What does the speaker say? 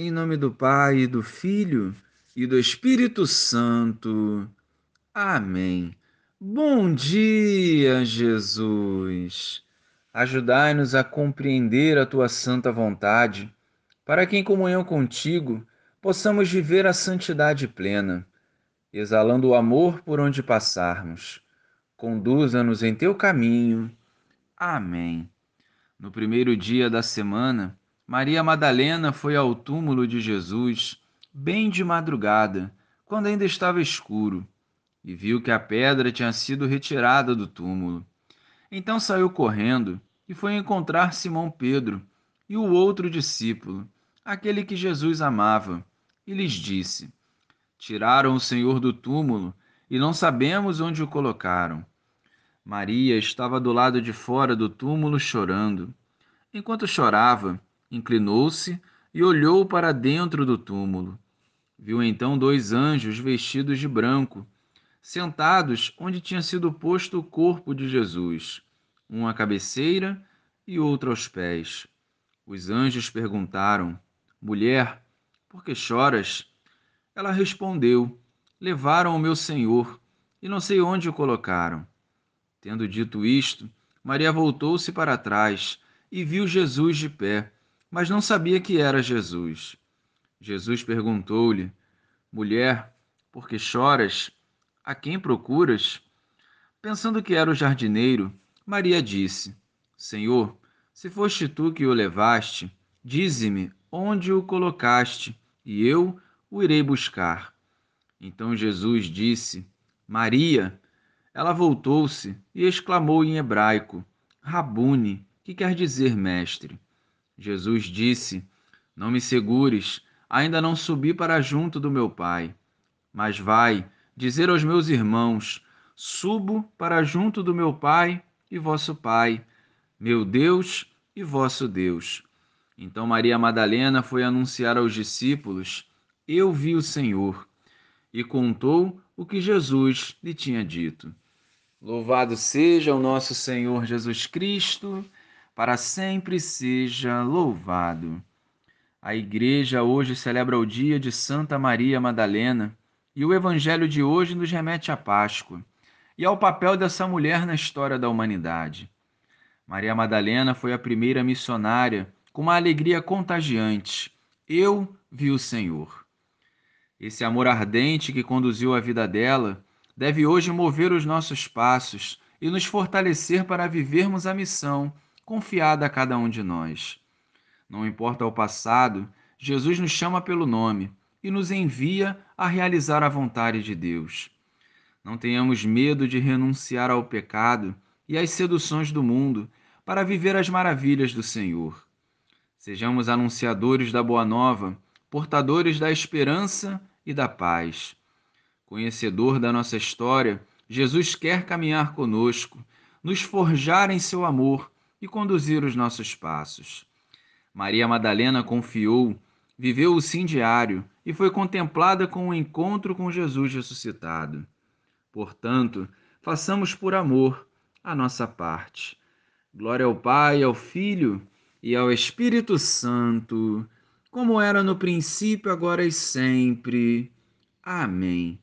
Em nome do Pai, do Filho e do Espírito Santo. Amém. Bom dia, Jesus. Ajudai-nos a compreender a tua santa vontade, para que em comunhão contigo possamos viver a santidade plena, exalando o amor por onde passarmos. Conduza-nos em teu caminho. Amém. No primeiro dia da semana, Maria Madalena foi ao túmulo de Jesus, bem de madrugada, quando ainda estava escuro, e viu que a pedra tinha sido retirada do túmulo. Então saiu correndo e foi encontrar Simão Pedro e o outro discípulo, aquele que Jesus amava, e lhes disse: Tiraram o Senhor do túmulo e não sabemos onde o colocaram. Maria estava do lado de fora do túmulo chorando. Enquanto chorava, inclinou-se e olhou para dentro do túmulo. Viu então dois anjos vestidos de branco, sentados onde tinha sido posto o corpo de Jesus, um à cabeceira e outro aos pés. Os anjos perguntaram: Mulher, por que choras? Ela respondeu: Levaram o meu Senhor e não sei onde o colocaram. Tendo dito isto, Maria voltou-se para trás e viu Jesus de pé mas não sabia que era Jesus. Jesus perguntou-lhe: Mulher, por que choras? A quem procuras? Pensando que era o jardineiro, Maria disse: Senhor, se foste tu que o levaste, dize-me onde o colocaste, e eu o irei buscar. Então Jesus disse: Maria. Ela voltou-se e exclamou em hebraico: Rabune, que quer dizer mestre. Jesus disse: Não me segures, ainda não subi para junto do meu Pai. Mas vai dizer aos meus irmãos: Subo para junto do meu Pai e vosso Pai, meu Deus e vosso Deus. Então Maria Madalena foi anunciar aos discípulos: Eu vi o Senhor, e contou o que Jesus lhe tinha dito. Louvado seja o nosso Senhor Jesus Cristo para sempre seja louvado. A Igreja hoje celebra o dia de Santa Maria Madalena e o Evangelho de hoje nos remete à Páscoa e ao papel dessa mulher na história da humanidade. Maria Madalena foi a primeira missionária com uma alegria contagiante. Eu vi o Senhor. Esse amor ardente que conduziu a vida dela deve hoje mover os nossos passos e nos fortalecer para vivermos a missão confiada a cada um de nós. Não importa o passado, Jesus nos chama pelo nome e nos envia a realizar a vontade de Deus. Não tenhamos medo de renunciar ao pecado e às seduções do mundo para viver as maravilhas do Senhor. Sejamos anunciadores da boa nova, portadores da esperança e da paz. Conhecedor da nossa história, Jesus quer caminhar conosco, nos forjar em seu amor e conduzir os nossos passos. Maria Madalena confiou, viveu o sim diário e foi contemplada com o encontro com Jesus ressuscitado. Portanto, façamos por amor a nossa parte. Glória ao Pai, ao Filho e ao Espírito Santo, como era no princípio, agora e sempre. Amém.